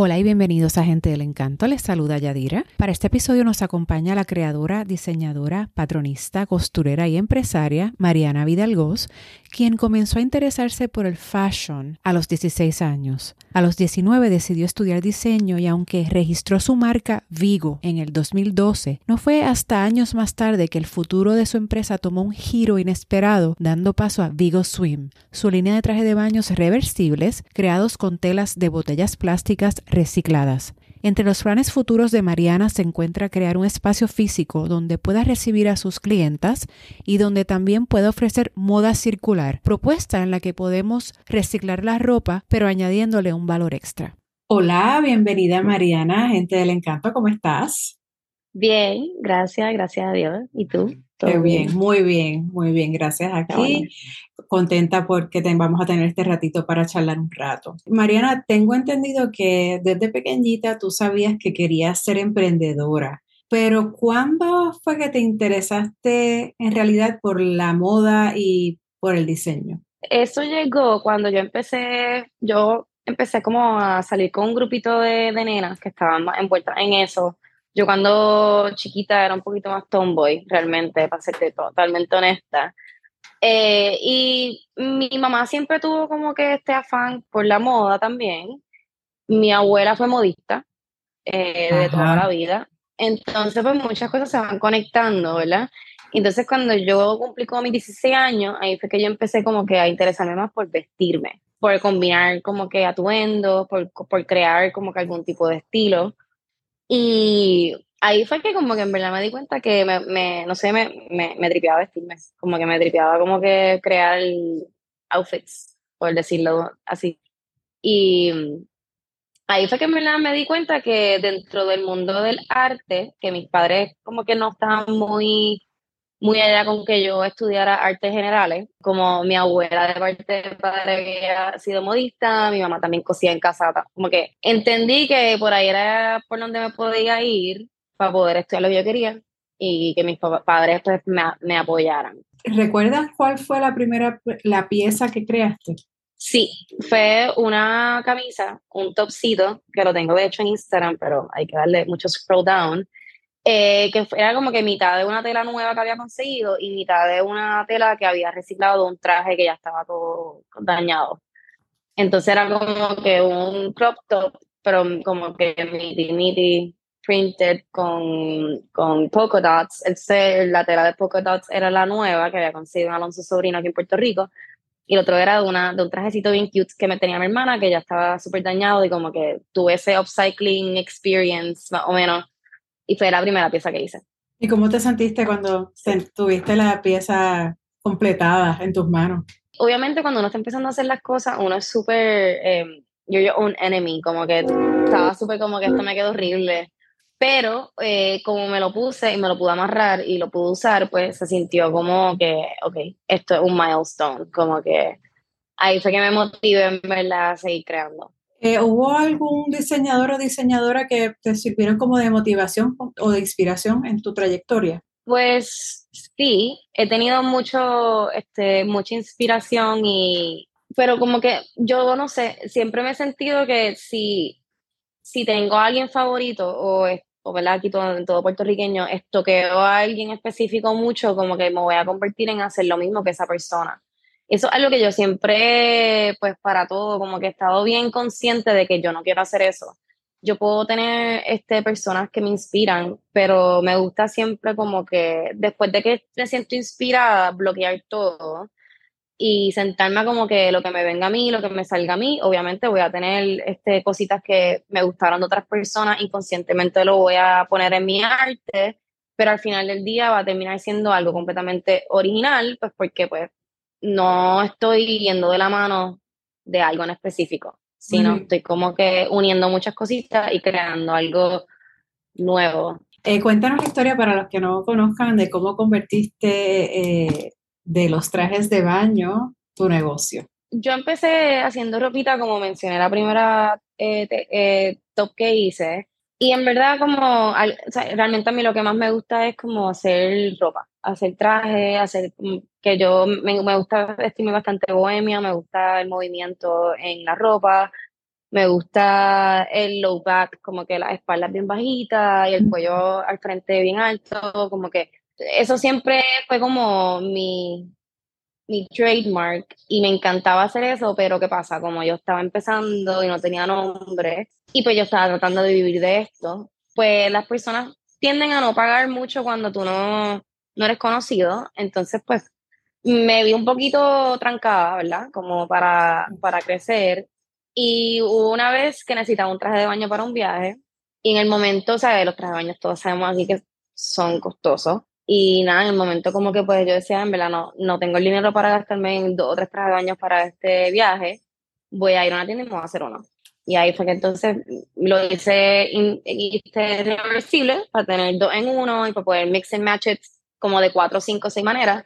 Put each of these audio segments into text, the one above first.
Hola y bienvenidos a Gente del Encanto. Les saluda Yadira. Para este episodio nos acompaña la creadora, diseñadora, patronista, costurera y empresaria Mariana Vidalgos, quien comenzó a interesarse por el fashion a los 16 años. A los 19 decidió estudiar diseño y aunque registró su marca Vigo en el 2012, no fue hasta años más tarde que el futuro de su empresa tomó un giro inesperado, dando paso a Vigo Swim, su línea de traje de baños reversibles creados con telas de botellas plásticas recicladas. Entre los planes futuros de Mariana se encuentra crear un espacio físico donde pueda recibir a sus clientas y donde también pueda ofrecer moda circular, propuesta en la que podemos reciclar la ropa pero añadiéndole un valor extra. Hola, bienvenida Mariana, gente del encanto, ¿cómo estás? Bien, gracias, gracias a Dios. ¿Y tú? Qué bien, muy bien, muy bien, gracias aquí. Contenta porque vamos a tener este ratito para charlar un rato. Mariana, tengo entendido que desde pequeñita tú sabías que querías ser emprendedora, pero ¿cuándo fue que te interesaste en realidad por la moda y por el diseño? Eso llegó cuando yo empecé, yo empecé como a salir con un grupito de, de nenas que estaban envueltas en eso yo cuando chiquita era un poquito más tomboy, realmente, para ser totalmente honesta. Eh, y mi mamá siempre tuvo como que este afán por la moda también. Mi abuela fue modista eh, de toda la vida. Entonces, pues muchas cosas se van conectando, ¿verdad? Entonces, cuando yo cumplí como mis 16 años, ahí fue que yo empecé como que a interesarme más por vestirme, por combinar como que atuendos, por, por crear como que algún tipo de estilo. Y ahí fue que como que en verdad me di cuenta que me, me no sé, me, me, me, tripeaba vestirme, como que me tripeaba como que crear outfits, por decirlo así. Y ahí fue que en verdad me di cuenta que dentro del mundo del arte, que mis padres como que no estaban muy muy allá con que yo estudiara artes generales, como mi abuela de parte de padre había sido modista, mi mamá también cosía en casa, como que entendí que por ahí era por donde me podía ir para poder estudiar lo que yo quería y que mis padres pues, me, me apoyaran. ¿Recuerdas cuál fue la primera, la pieza que creaste? Sí, fue una camisa, un topcito, que lo tengo de hecho en Instagram, pero hay que darle mucho scroll down, eh, que era como que mitad de una tela nueva que había conseguido y mitad de una tela que había reciclado de un traje que ya estaba todo dañado. Entonces era como que un crop top, pero como que miti miti printed con, con polka dots. la tela de polka dots era la nueva que había conseguido un Alonso Sobrino aquí en Puerto Rico. Y el otro era de, una, de un trajecito bien cute que me tenía mi hermana, que ya estaba súper dañado y como que tuve ese upcycling experience más o menos y fue la primera pieza que hice. ¿Y cómo te sentiste cuando tuviste la pieza completada en tus manos? Obviamente cuando uno está empezando a hacer las cosas, uno es súper, eh, yo yo un enemy, como que estaba súper como que esto me quedó horrible. Pero eh, como me lo puse y me lo pude amarrar y lo pude usar, pues se sintió como que, ok, esto es un milestone, como que ahí fue que me motivé en verdad a seguir creando. Eh, ¿Hubo algún diseñador o diseñadora que te sirvieron como de motivación o de inspiración en tu trayectoria? Pues sí, he tenido mucho, este, mucha inspiración y, pero como que yo no sé, siempre me he sentido que si, si tengo a alguien favorito o, o aquí todo, todo puertorriqueño, estoqueo a alguien específico mucho, como que me voy a convertir en hacer lo mismo que esa persona. Eso es algo que yo siempre, pues para todo, como que he estado bien consciente de que yo no quiero hacer eso. Yo puedo tener este, personas que me inspiran, pero me gusta siempre como que después de que me siento inspirada, bloquear todo y sentarme como que lo que me venga a mí, lo que me salga a mí, obviamente voy a tener este, cositas que me gustaron de otras personas, inconscientemente lo voy a poner en mi arte, pero al final del día va a terminar siendo algo completamente original, pues porque pues no estoy yendo de la mano de algo en específico, sino estoy como que uniendo muchas cositas y creando algo nuevo. Eh, cuéntanos la historia para los que no conozcan de cómo convertiste eh, de los trajes de baño tu negocio. Yo empecé haciendo ropita, como mencioné la primera eh, top que hice, y en verdad como, realmente a mí lo que más me gusta es como hacer ropa, hacer traje, hacer mm, que yo me, me gusta vestirme bastante bohemia, me gusta el movimiento en la ropa Me gusta el low back, como que la espalda bien bajita y el cuello al frente bien alto, como que eso siempre fue como mi, mi trademark y me encantaba hacer eso, pero ¿qué pasa? Como yo estaba empezando y no tenía nombre y pues yo estaba tratando de vivir de esto, pues las personas tienden a no pagar mucho cuando tú no, no eres conocido, entonces pues me vi un poquito trancada, ¿verdad? Como para, para crecer y hubo una vez que necesitaba un traje de baño para un viaje y en el momento, o sea, los trajes de baño todos sabemos aquí que son costosos y nada, en el momento como que pues yo decía, en verdad, no, no tengo el dinero para gastarme en dos o tres trajes de baño para este viaje, voy a ir a una tienda y me voy a hacer uno. Y ahí fue que entonces lo hice, hice reversible para tener dos en uno y para poder mix and match it como de cuatro, cinco, seis maneras.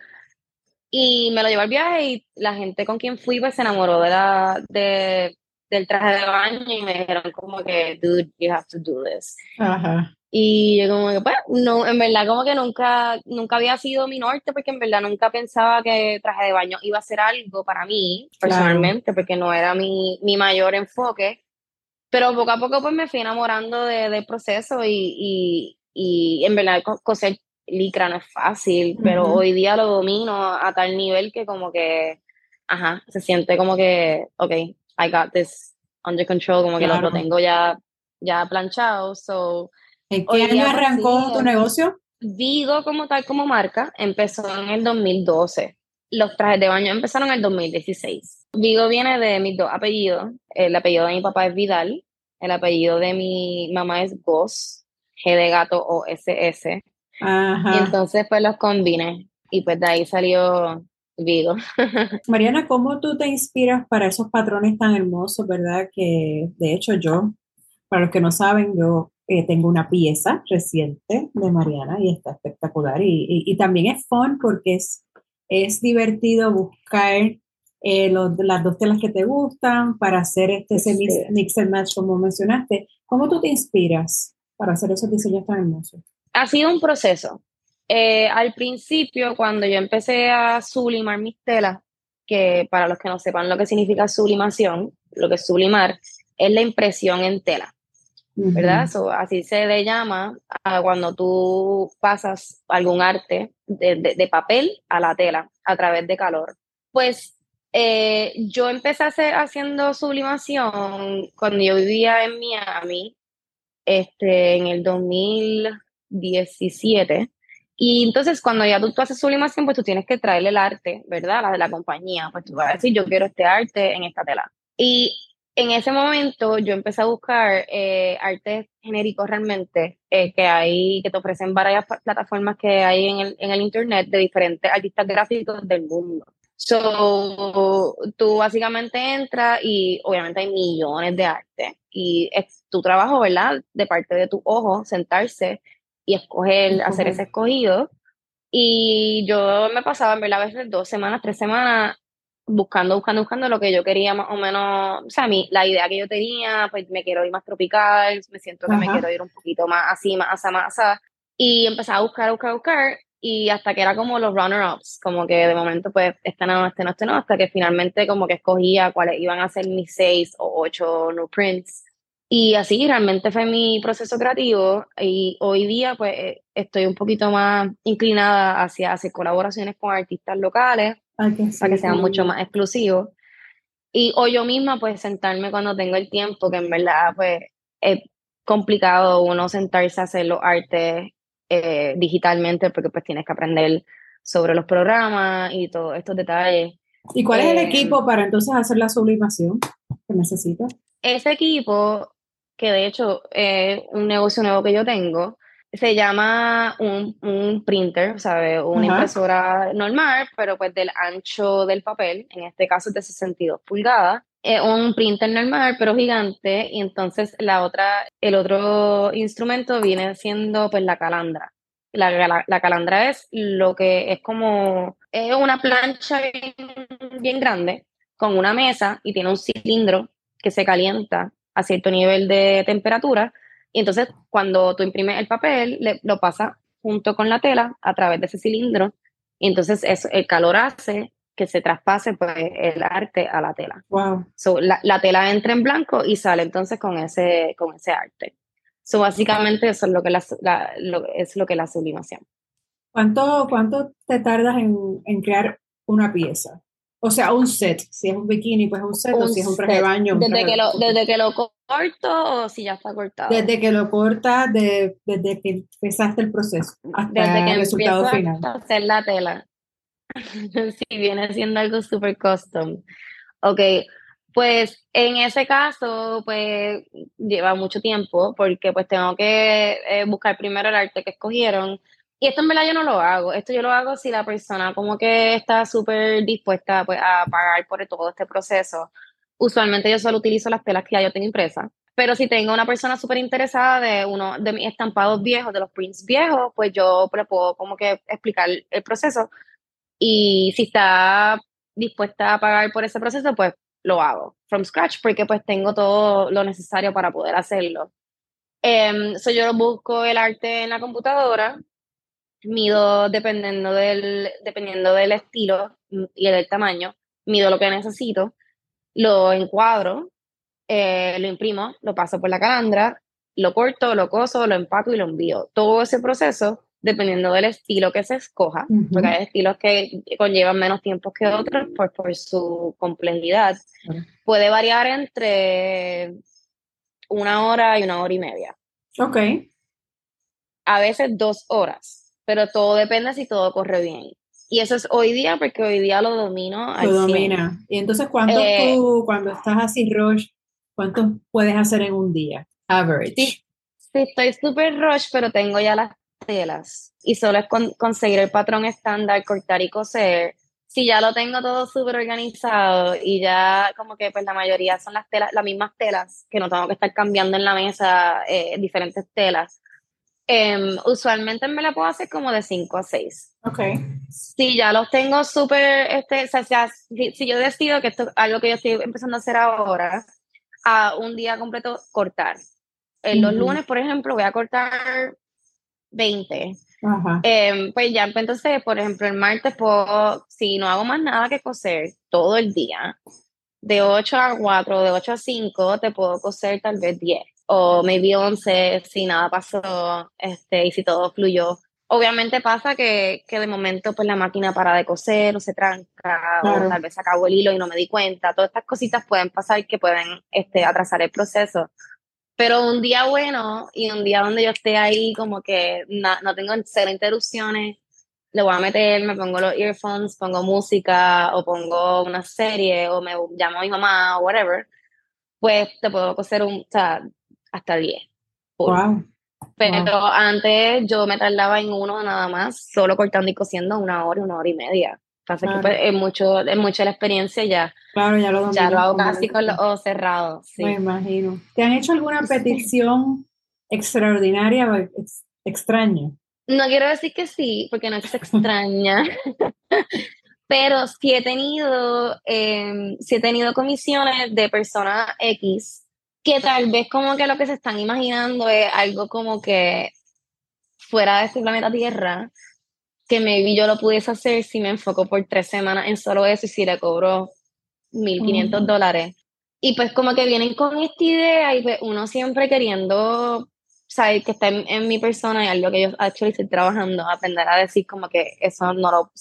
Y me lo llevé al viaje y la gente con quien fui pues se enamoró de la, de, del traje de baño y me dijeron como que, dude, you have to do this. Ajá. Y yo como que, pues, no, en verdad como que nunca, nunca había sido mi norte porque en verdad nunca pensaba que traje de baño iba a ser algo para mí, personalmente, porque no era mi, mi, mayor enfoque. Pero poco a poco pues me fui enamorando de, del proceso y, y, y, en verdad coser licra no es fácil, pero hoy día lo domino a tal nivel que como que, ajá, se siente como que, ok, I got this under control, como que lo, tengo ya, ya planchado, so ¿En qué año arrancó tu negocio? Vigo como tal como marca empezó en el 2012. Los trajes de baño empezaron en el 2016. Vigo viene de mis dos apellidos. El apellido de mi papá es Vidal. El apellido de mi mamá es Goss, G de gato o SS. Y entonces pues los combiné. Y pues de ahí salió Mariana, ¿cómo tú te inspiras para esos patrones tan hermosos, verdad? Que de hecho yo, para los que no saben, yo eh, tengo una pieza reciente de Mariana y está espectacular. Y, y, también es fun porque es, es divertido buscar eh, las dos telas que te gustan para hacer este ese mix, and match como mencionaste. ¿Cómo tú te inspiras para hacer esos diseños tan hermosos? Ha sido un proceso. Eh, al principio, cuando yo empecé a sublimar mis telas, que para los que no sepan lo que significa sublimación, lo que es sublimar es la impresión en tela. ¿verdad? así se le llama a cuando tú pasas algún arte de, papel a la tela a través de calor. Pues eh, yo empecé a hacer, haciendo sublimación cuando yo vivía en Miami, este, en el 2017. Y entonces cuando ya tú, tú, haces sublimación, pues tú tienes que traerle el arte, ¿verdad? La de la compañía. Pues tú vas a decir, yo quiero este arte en esta tela. Y en ese momento yo empecé a buscar eh, artes genéricos realmente eh, que hay, que te ofrecen varias plataformas que hay en el, en el internet de diferentes artistas gráficos del mundo. So, tú básicamente entras y obviamente hay millones de arte y es tu trabajo, ¿verdad? De parte de tu ojo, sentarse y escoger, hacer ese escogido. Y yo me pasaba, en verdad, a veces dos semanas, tres semanas buscando, buscando, buscando lo que yo quería más o menos, o sea, mi, la idea que yo tenía, pues me quiero ir más tropical, me siento que me quiero ir un poquito más así, más asa, más asa, y empecé a buscar, buscar, buscar, y hasta que era como los runner-ups, como que de momento pues este no, este no, este no, hasta que finalmente como que escogía cuáles iban a ser mis seis o ocho new prints, y así realmente fue mi proceso creativo, y hoy día pues eh, estoy un poquito más inclinada hacia hacer colaboraciones con artistas locales, para que sea mucho más exclusivo Y o yo misma, pues sentarme cuando tengo el tiempo, que en verdad, pues es complicado uno sentarse a hacer los artes eh, digitalmente, porque pues tienes que aprender sobre los programas y todos estos detalles. ¿Y cuál es el eh, equipo para entonces hacer la sublimación que necesitas? Ese equipo, que de hecho es un negocio nuevo que yo tengo, se llama un, un printer, ¿sabes? Una impresora normal, pero pues del ancho del papel, en este caso es de 62 pulgadas. Es un printer normal, pero gigante, y entonces la otra, el otro instrumento viene siendo pues la calandra. La, la, calandra es lo que es como, es una plancha bien, bien grande con una mesa y tiene un cilindro que se calienta a cierto nivel de temperatura y entonces, cuando tú imprimes el papel, lo pasa junto con la tela a través de ese cilindro. Y entonces eso, el calor hace que se traspase pues, el arte a la tela. Wow. So, la, la, tela entra en blanco y sale entonces con ese, con ese arte. So, básicamente eso es lo que, la, la lo, es lo que la sublimación. ¿Cuánto, cuánto te tardas en, en, crear una pieza? O sea, un set. Si es un bikini, pues un set, un o si es un traje de baño. Desde, traje que lo, desde que lo corto o si ya está cortado. Desde que lo cortas, de, desde que empezaste el proceso hasta desde que el resultado final. A hacer la tela. si viene siendo algo súper custom. Ok, pues en ese caso, pues lleva mucho tiempo porque pues tengo que eh, buscar primero el arte que escogieron. Y esto en verdad yo no lo hago. Esto yo lo hago si la persona como que está súper dispuesta pues, a pagar por todo este proceso. Usualmente yo solo utilizo las telas que ya yo tengo impresas. Pero si tengo una persona súper interesada de uno de mis estampados viejos, de los prints viejos, pues yo le puedo como que explicar el proceso y si está dispuesta a pagar por ese proceso, pues lo hago from scratch porque pues tengo todo lo necesario para poder hacerlo. Um, so yo busco el arte en la computadora, mido dependiendo del, dependiendo del estilo y del tamaño, mido lo que necesito, lo encuadro, eh, lo imprimo, lo paso por la calandra, lo corto, lo coso, lo empaco y lo envío. Todo ese proceso dependiendo del estilo que se escoja, porque hay estilos que conllevan menos tiempo que otros por, por su complejidad, puede variar entre una hora y una hora y media. Ok. A veces dos horas, pero todo depende si todo corre bien. Y eso es hoy día, porque hoy día lo domino Lo domina. Y entonces, cuando eh, tú, cuando estás así, rush, ¿cuánto puedes hacer en un día? Average. Sí, sí estoy súper rush, pero tengo ya las telas y solo es conseguir el patrón estándar, cortar y coser. Si ya lo tengo todo súper organizado y ya como que pues la mayoría son las telas, las mismas telas, que no tengo que estar cambiando en la mesa eh, diferentes telas. Um, usualmente me la puedo hacer como de 5 a 6. Ok. Si ya los tengo súper, este, o sea, si, si, yo decido que esto es algo que yo estoy empezando a hacer ahora, a un día completo cortar. En los lunes, por ejemplo, voy a cortar 20. Em, pues ya, pues, entonces, por ejemplo, el martes, puedo, si no hago más nada que coser todo el día, de 8 a 4, de 8 a 5, te puedo coser tal vez 10 o maybe 11 si nada pasó este, y si todo fluyó. Obviamente pasa que, que de momento pues la máquina para de coser o se tranca o tal vez acabó el hilo y no me di cuenta. Todas estas cositas pueden pasar que pueden este, atrasar el proceso. Pero un día bueno y un día donde yo esté ahí como que no tengo cero interrupciones, le voy a meter, me pongo los earphones, pongo música o pongo una serie o me llamo a mi mamá o whatever, pues te puedo coser un, o sea, hasta 10. Wow. Pero antes yo me tardaba en uno nada más, solo cortando y cosiendo una hora, una hora y media. Pasa que pues, es, mucho, es mucho la experiencia ya. Claro, ya lo Ya lo hago casi con los ojos cerrados. Sí. Me imagino. ¿Te han hecho alguna petición extraordinaria o extraña? No quiero decir que sí, porque no es extraña. Pero sí he tenido, eh, sí he tenido comisiones de personas X que tal vez como que lo que se están imaginando es algo como que fuera de este planeta Tierra, que maybe yo lo pudiese hacer si me enfoco por tres semanas en solo eso y si le cobro 1.500 dólares. Y pues como que vienen con esta idea y pues uno siempre queriendo saber que está en, mi persona y algo que yo actually estoy trabajando, aprender a decir como que eso no lo,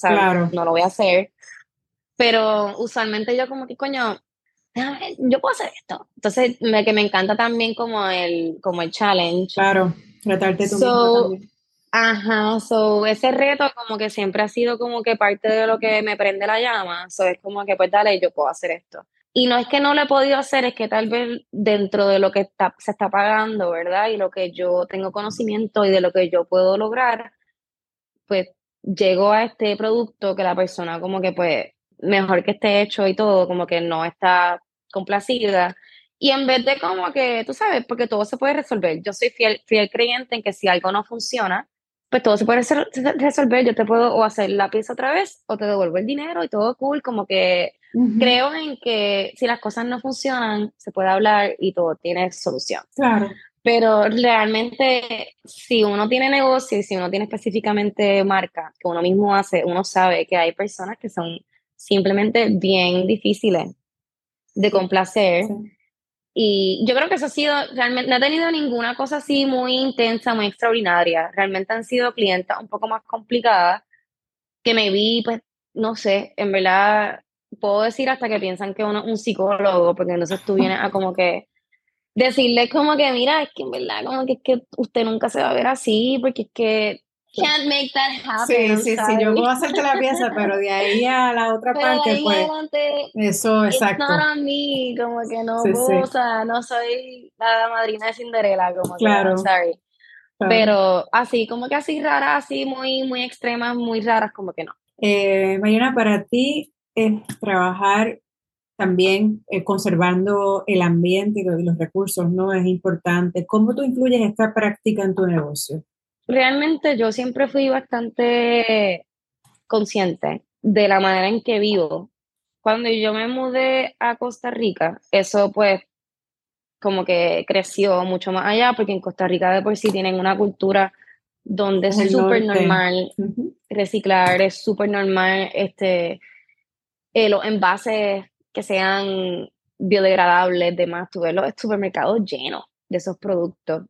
no lo voy a hacer. Pero usualmente yo como que, coño, yo puedo hacer esto. Entonces, me, que me encanta también como el, como el challenge. Claro, tratarte tú so, Ajá, so ese reto como que siempre ha sido como que parte de lo que me prende la llama, so es como que pues dale, yo puedo hacer esto. Y no es que no lo he podido hacer, es que tal vez dentro de lo que está, se está pagando, ¿verdad? Y lo que yo tengo conocimiento y de lo que yo puedo lograr, pues llego a este producto que la persona como que pues mejor que esté hecho y todo, como que no está complacida. Y en vez de como que, tú sabes, porque todo se puede resolver. Yo soy fiel, fiel creyente en que si algo no funciona, pues todo se puede resolver. Yo te puedo o hacer la pieza otra vez o te devuelvo el dinero y todo cool. Como que creo en que si las cosas no funcionan, se puede hablar y todo tiene solución. Claro. Pero realmente, si uno tiene negocio y si uno tiene específicamente marca que uno mismo hace, uno sabe que hay personas que son simplemente bien difíciles de complacer. Y yo creo que eso ha sido, realmente, no he tenido ninguna cosa así muy intensa, muy extraordinaria. Realmente han sido clientes un poco más complicadas que me vi, pues, no sé, en verdad, puedo decir hasta que piensan que uno es un psicólogo, porque entonces tú vienes a como que decirle como que, mira, es que en verdad, como que es que usted nunca se va a ver así, porque es que can't make that happen. Sí, sí, sí, yo puedo hacerte la pieza, pero de ahí a la otra parte, pues, eso, exacto. No a mí, como que no, o sea, no soy la madrina de Cinderella, como claro. que, sorry. Pero así, como que así raras, así muy, muy extremas, muy raras, como que no. Eh, Mariana, para ti, es trabajar también eh, conservando el ambiente y los recursos, ¿no? Es importante. ¿Cómo tú incluyes esta práctica en tu negocio? Realmente yo siempre fui bastante consciente de la manera en que vivo. Cuando yo me mudé a Costa Rica, eso pues como que creció mucho más allá, porque en Costa Rica de por sí tienen una cultura donde es súper normal reciclar, es súper normal este, eh, los envases que sean biodegradables, demás, tú ves los supermercados llenos de esos productos.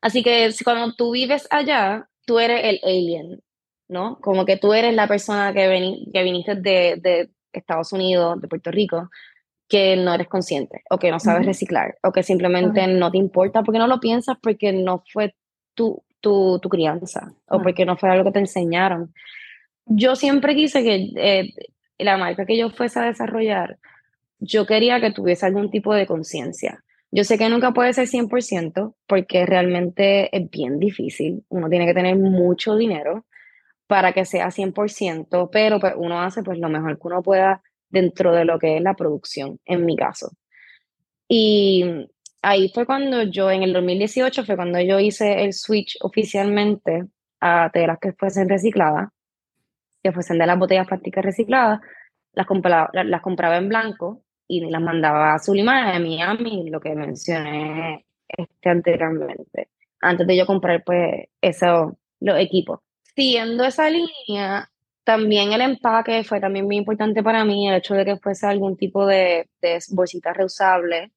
Así que cuando tú vives allá, tú eres el alien, ¿no? Como que tú eres la persona que, que viniste de, de, Estados Unidos, de Puerto Rico, que no eres consciente, o que no sabes reciclar, o que simplemente no te importa porque no lo piensas porque no fue tu, tu, tu crianza, o porque no fue algo que te enseñaron. Yo siempre quise que eh, la marca que yo fuese a desarrollar, yo quería que tuviese algún tipo de conciencia. Yo sé que nunca puede ser 100% porque realmente es bien difícil. Uno tiene que tener mucho dinero para que sea 100%, pero pues uno hace pues lo mejor que uno pueda dentro de lo que es la producción, en mi caso. Y ahí fue cuando yo, en el 2018, fue cuando yo hice el switch oficialmente a telas que fuesen recicladas que fuesen de las botellas plásticas recicladas, las compraba, las compraba en blanco y las mandaba a Sulimar, a Miami, lo que mencioné este anteriormente, antes de yo comprar pues eso, los equipos. Siguiendo esa línea, también el empaque fue también muy importante para mí, el hecho de que fuese algún tipo de, de bolsita reusable,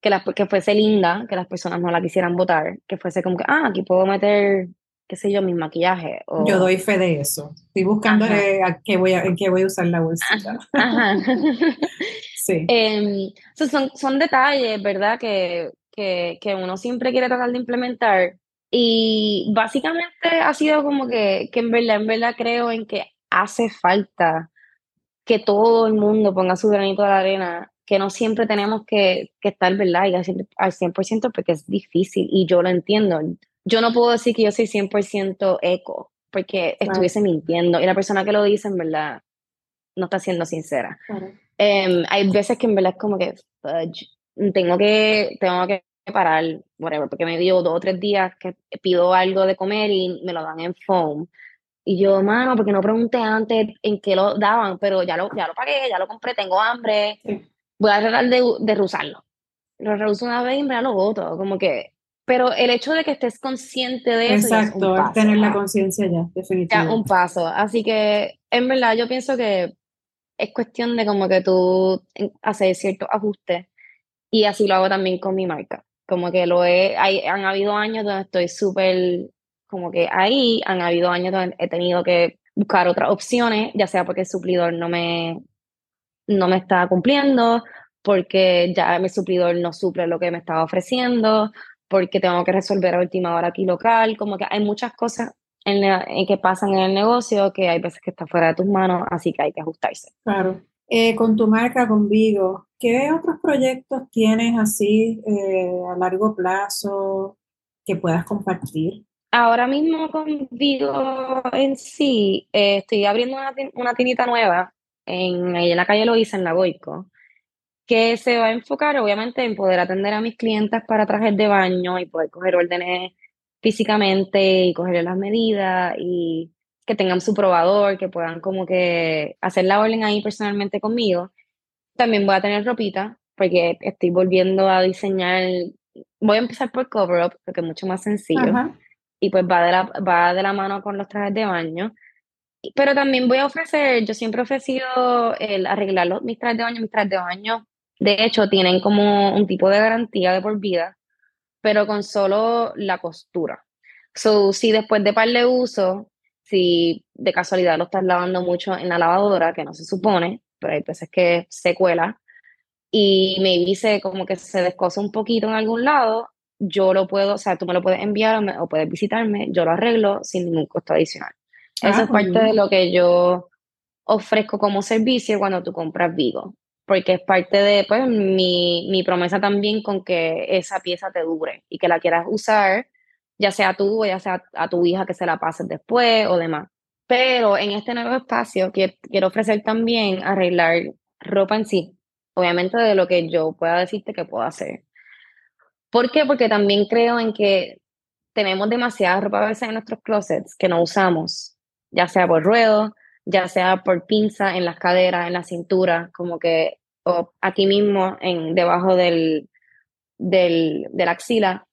que, la, que fuese linda, que las personas no la quisieran botar, que fuese como que, ah, aquí puedo meter qué sé yo, mi maquillaje. Yo doy fe de eso. Estoy buscando a qué voy a, en qué voy a usar la bolsita. Ajá. sí. Eh, son, son detalles, ¿verdad? Que, que, que uno siempre quiere tratar de implementar. Y básicamente ha sido como que, que en verdad, en verdad creo en que hace falta que todo el mundo ponga su granito de la arena, que no siempre tenemos que, que estar, ¿verdad? Y al 100% porque es difícil y yo lo entiendo yo no puedo decir que yo soy 100% eco, porque estuviese mintiendo. Y la persona que lo dice, en verdad, no está siendo sincera. Em, hay veces que en verdad es como que tengo que, tengo que parar, whatever, porque me dio dos o tres días que pido algo de comer y me lo dan en foam. Y yo, mano, porque no pregunté antes en qué lo daban, pero ya lo, ya lo pagué, ya lo compré, tengo hambre. Voy a tratar de, de reusarlo. Lo reuso una vez y me lo voto. Como que pero el hecho de que estés consciente de eso. Exacto, es, tener la conciencia ya, definitivamente. Ya, un paso. Así que, en verdad, yo pienso que es cuestión de como que tú haces ciertos ajustes y así lo hago también con mi marca. Como que lo he, hay, han habido años donde estoy súper, como que ahí, han habido años donde he tenido que buscar otras opciones, ya sea porque el suplidor no me, no me está cumpliendo, porque ya mi suplidor no suple lo que me estaba ofreciendo, porque tengo que resolver a última hora aquí local, como que hay muchas cosas en, en que pasan en el negocio que hay veces que está fuera de tus manos, así que hay que ajustarse. Claro. Eh, con tu marca, con Vigo, ¿qué otros proyectos tienes así eh, a largo plazo que puedas compartir? Ahora mismo con Vigo en sí, eh, estoy abriendo una, una tinita nueva en, en la calle Loíza, en La Goico que se va a enfocar obviamente en poder atender a mis clientes para trajes de baño y poder coger órdenes físicamente y coger las medidas y que tengan su probador, que puedan como que hacer la orden ahí personalmente conmigo. También voy a tener ropita porque estoy volviendo a diseñar, voy a empezar por cover up porque es mucho más sencillo y pues va de, la, va de la mano con los trajes de baño pero también voy a ofrecer, yo siempre he ofrecido el arreglar mis trajes de baño, mis trajes de baño. De hecho, tienen como un tipo de garantía de por vida, pero con solo la costura. So, si después de par de uso, si de casualidad lo estás lavando mucho en la lavadora, que no se supone, pero hay veces que se cuela, y me dice como que se descosa un poquito en algún lado, yo lo puedo, o sea, tú me lo puedes enviar o, puedes visitarme, yo lo arreglo sin ningún costo adicional. Ah, Eso es parte de lo que yo ofrezco como servicio cuando tú compras Vigo, porque es parte de pues, mi, mi promesa también con que esa pieza te dure y que la quieras usar, ya sea tú o ya sea a tu hija que se la pases después o demás. Pero en este nuevo espacio quiero, quiero ofrecer también arreglar ropa en sí, obviamente de lo que yo pueda decirte que puedo hacer. ¿Por qué? Porque también creo en que tenemos demasiada ropa a veces en nuestros closets que no usamos, ya sea por ruedo, ya sea por pinza en las caderas, en la cintura, como que o aquí mismo, en, debajo del, del, de la axila,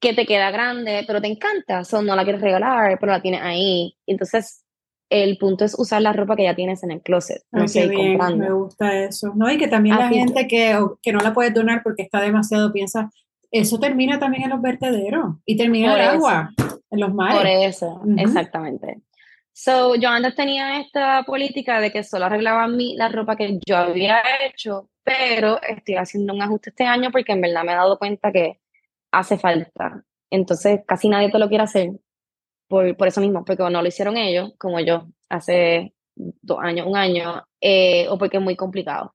que te queda grande, pero te encanta, so, no la quieres regalar, pero la tienes ahí. Entonces, el punto es usar la ropa que ya tienes en el closet. No sé, bien, me gusta eso. No, y que también la gente que, que no la puedes donar porque está demasiado piensa, eso termina también en los vertederos y termina en el agua, en los mares. Por eso, exactamente. So, yo antes tenía esta política de que solo arreglaba mí la ropa que yo había hecho, pero estoy haciendo un ajuste este año porque en verdad me he dado cuenta que hace falta. Entonces, casi nadie te lo quiere hacer por, por eso mismo, porque no lo hicieron ellos, como yo, hace dos años, un año, eh, o porque es muy complicado.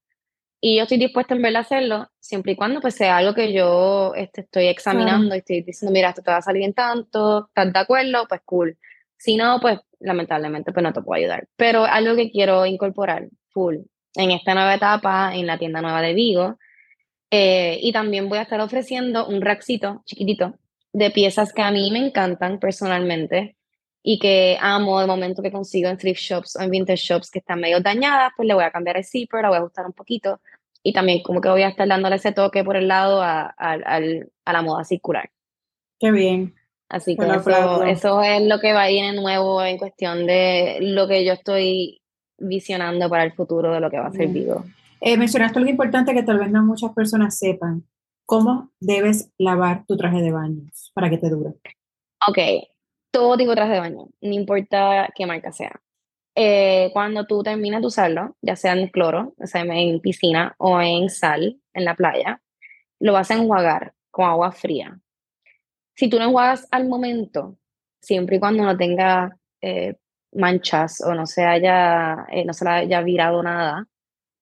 Y yo estoy dispuesta en verdad a hacerlo, siempre y cuando pues sea algo que yo este, estoy examinando y estoy diciendo, mira, esto te va a salir en tanto, ¿estás de acuerdo? Pues cool. Si no, pues lamentablemente pues no te puedo ayudar. Pero algo que quiero incorporar full en esta nueva etapa, en la tienda nueva de Vigo, eh, y también voy a estar ofreciendo un rackcito chiquitito de piezas que a mí me encantan personalmente y que amo de momento que consigo en thrift shops o en vintage shops que están medio dañadas, pues le voy a cambiar el zipper, la voy a ajustar un poquito y también como que voy a estar dándole ese toque por el lado a, a la moda circular. Qué bien. Así que eso, eso, es lo que va a ir en nuevo en cuestión de lo que yo estoy visionando para el futuro de lo que va a ser Vigo. Eh, mencionaste algo importante que tal vez no muchas personas sepan. ¿Cómo debes lavar tu traje de baño para que te dure? Ok, todo tipo de traje de baño, no importa qué marca sea. Eh, cuando tú terminas de usarlo, ya sea en cloro, o sea, en piscina o en sal, en la playa, lo vas a enjuagar con agua fría. Si tú lo enjuagas al momento, siempre y cuando no tenga eh, manchas o no se haya, eh, no se le haya virado nada,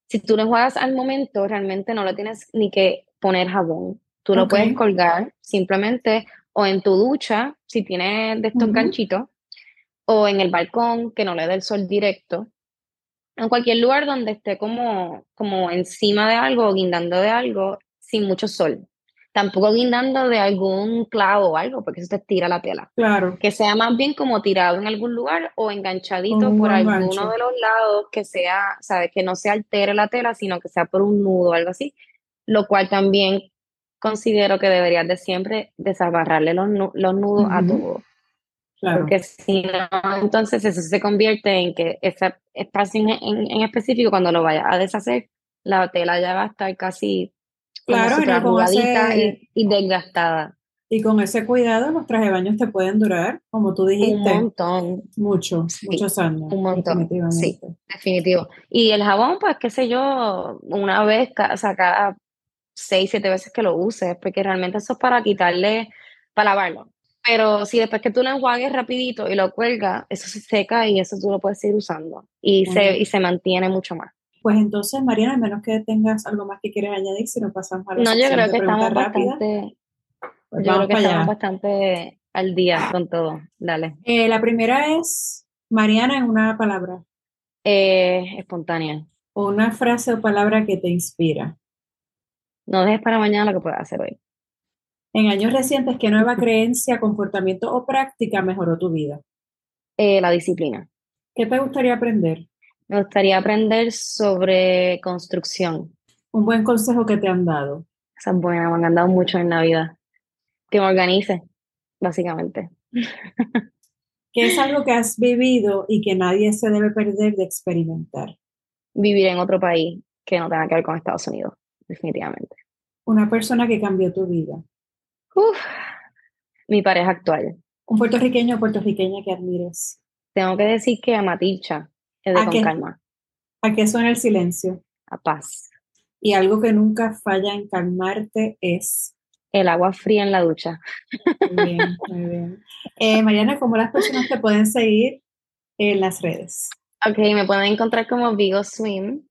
si tú lo enjuagas al momento, realmente no lo tienes ni que poner jabón. Tú lo puedes colgar simplemente o en tu ducha, si tienes de estos ganchitos, o en el balcón, que no le dé el sol directo. En cualquier lugar donde esté como, como encima de algo o guindando de algo, sin mucho sol. Tampoco guindando de algún clavo o algo, porque eso te tira la tela. Claro. Que sea más bien como tirado en algún lugar o enganchadito por alguno de los lados, que sea, ¿sabes? Que no se altere la tela, sino que sea por un nudo o algo así lo cual también considero que deberías de siempre desabarrarle los, los nudos a todo. Porque si no, entonces eso se convierte en que ese espacio en, en, específico, cuando lo vayas a deshacer, la tela ya va a estar casi claro, y, y, desgastada. Y con ese cuidado, los trajes de baños te pueden durar, como tú dijiste. Un montón. Mucho, muchos años. Un montón. Sí, definitivo. Y el jabón, pues, qué sé yo, una vez, o sea, cada seis, siete veces que lo uses, porque realmente eso es para quitarle, para lavarlo. Pero si después que tú lo enjuagues rapidito y lo cuelgas, eso se seca y eso tú lo puedes seguir usando y, se, y se mantiene mucho más. Pues entonces, Mariana, a menos que tengas algo más que quieras añadir, si nos pasamos a la No, yo creo que estamos bastante, pues yo creo que estamos bastante al día con todo. Dale. Eh, la primera es Mariana en una palabra. Eh, espontánea. Una frase o palabra que te inspira. No dejes para mañana lo que puedas hacer hoy. En años recientes, ¿qué nueva creencia, comportamiento o práctica mejoró tu vida? Eh, la disciplina. ¿Qué te gustaría aprender? Me gustaría aprender sobre construcción. Un buen consejo que te han dado. Esa es buena, me han dado mucho en la vida. Que me organice, básicamente. ¿Qué es algo que has vivido y que nadie se debe perder de experimentar? Vivir en otro país que no tenga que ver con Estados Unidos, definitivamente. Una persona que cambió tu vida. Uf, mi pareja actual. Un puertorriqueño o puertorriqueña que admires. Tengo que decir que a Matilcha es de con calma. ¿A qué suena el silencio? A paz. Y algo que nunca falla en calmarte es el agua fría en la ducha. Muy bien, muy bien. Eh, Mariana, ¿cómo las personas te pueden seguir en las redes? Ok, me pueden encontrar como Vigo Swim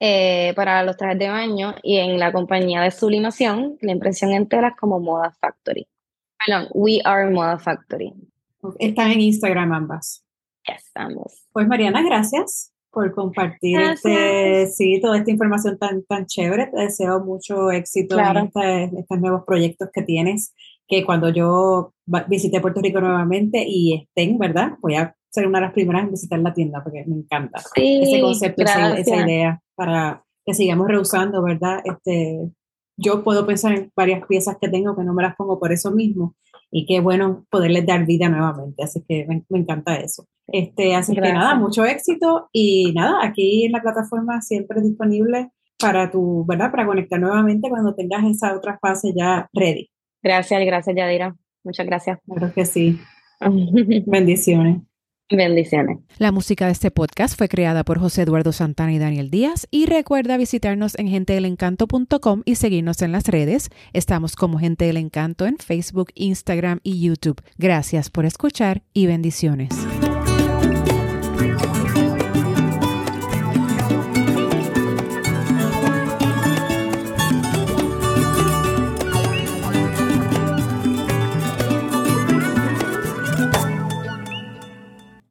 eh, para los trajes de baño y en la compañía de sublimación, la impresión entera como Moda Factory. Perdón, We Are Moda Factory. Están en Instagram ambas. Yes, ambos. Pues Mariana, gracias por compartir este, sí, toda esta información tan, tan chévere. Te deseo mucho éxito en este, estos nuevos proyectos que tienes, que cuando yo visite Puerto Rico nuevamente y estén, ¿verdad? Voy a ser una de las primeras en visitar la tienda porque me encanta ese concepto, esa, esa, idea para que sigamos reusando, ¿verdad? Este, yo puedo pensar en varias piezas que tengo que no me las pongo por eso mismo y qué bueno poderles dar vida nuevamente, así que me, encanta eso. Este, así que nada, mucho éxito y nada, aquí en la plataforma siempre disponible para tu, ¿verdad? Para conectar nuevamente cuando tengas esa otra fase ya ready. Gracias, gracias Yadira. Muchas gracias. Claro que sí. Bendiciones. Bendiciones. La música de este podcast fue creada por José Eduardo Santana y Daniel Díaz y recuerda visitarnos en gentedelencanto.com y seguirnos en las redes. Estamos como Gente del Encanto en Facebook, Instagram y YouTube. Gracias por escuchar y bendiciones.